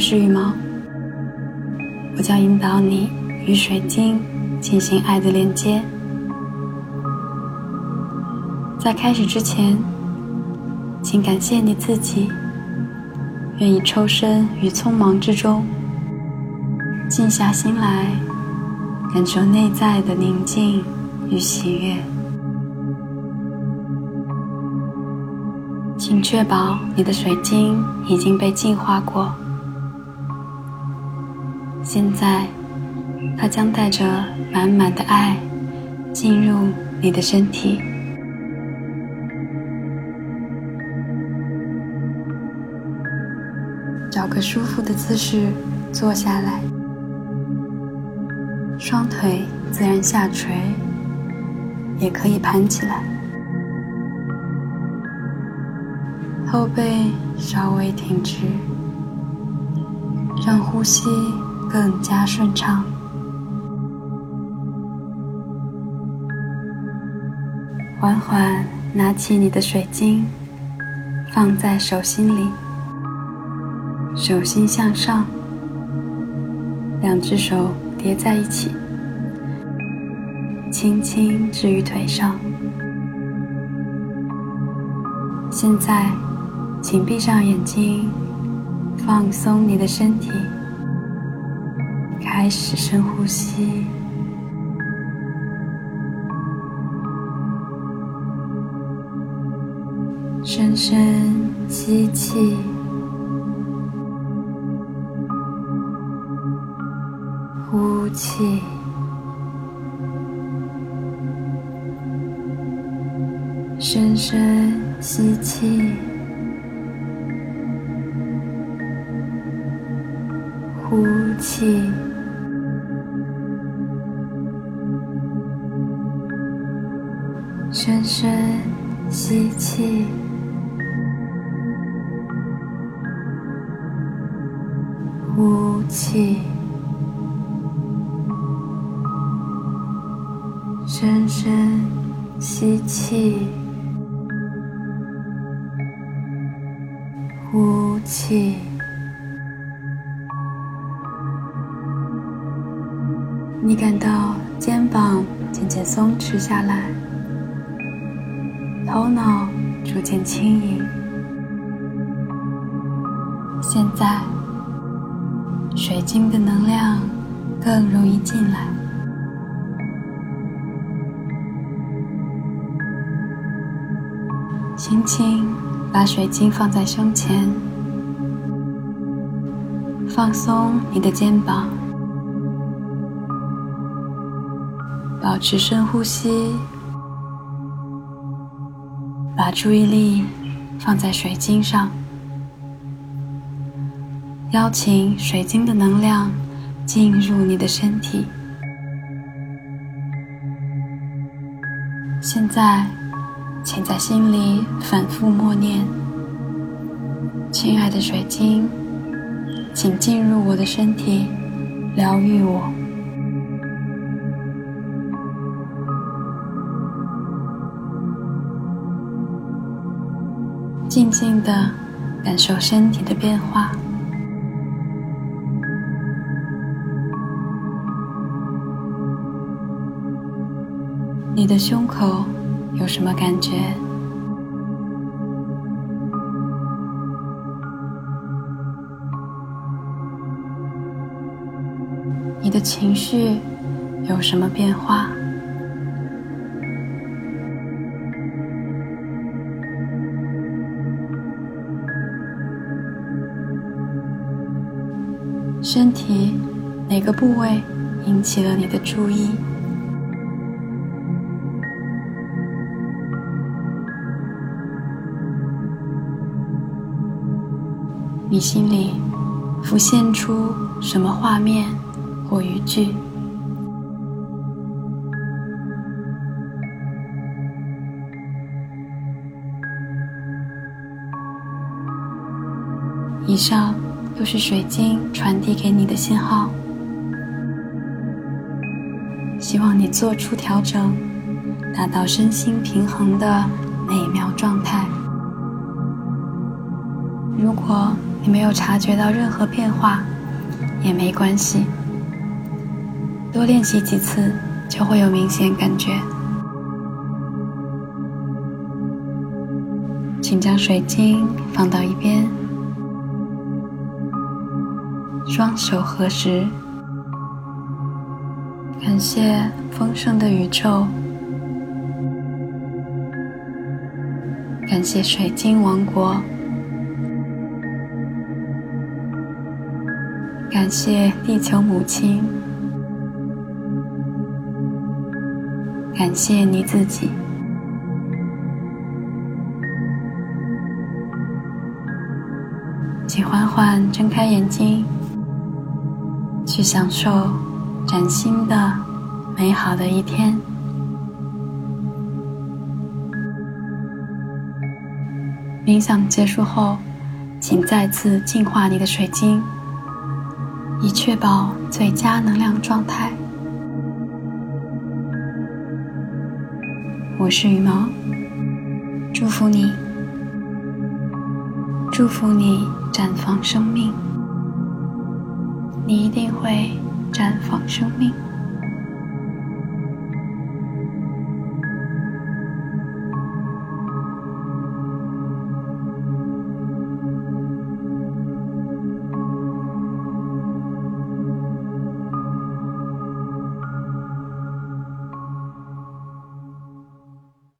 是羽毛，我将引导你与水晶进行爱的连接。在开始之前，请感谢你自己，愿意抽身于匆忙之中，静下心来，感受内在的宁静与喜悦。请确保你的水晶已经被净化过。现在，它将带着满满的爱进入你的身体。找个舒服的姿势坐下来，双腿自然下垂，也可以盘起来，后背稍微挺直，让呼吸。更加顺畅。缓缓拿起你的水晶，放在手心里，手心向上，两只手叠在一起，轻轻置于腿上。现在，请闭上眼睛，放松你的身体。开始深呼吸，深深吸气，呼气，深深吸气，呼气。深深吸气，呼气，深深吸气，呼气。你感到肩膀渐渐松弛下来。头脑逐渐轻盈，现在水晶的能量更容易进来。轻轻把水晶放在胸前，放松你的肩膀，保持深呼吸。把注意力放在水晶上，邀请水晶的能量进入你的身体。现在，请在心里反复默念：“亲爱的水晶，请进入我的身体，疗愈我。”静静的感受身体的变化，你的胸口有什么感觉？你的情绪有什么变化？身体哪个部位引起了你的注意？你心里浮现出什么画面或语句？以上。都是水晶传递给你的信号，希望你做出调整，达到身心平衡的美妙状态。如果你没有察觉到任何变化，也没关系，多练习几次就会有明显感觉。请将水晶放到一边，双手合十，感谢丰盛的宇宙，感谢水晶王国。感谢地球母亲，感谢你自己，请缓缓睁开眼睛，去享受崭新的、美好的一天。冥想结束后，请再次净化你的水晶。以确保最佳能量状态。我是羽毛，祝福你，祝福你绽放生命，你一定会绽放生命。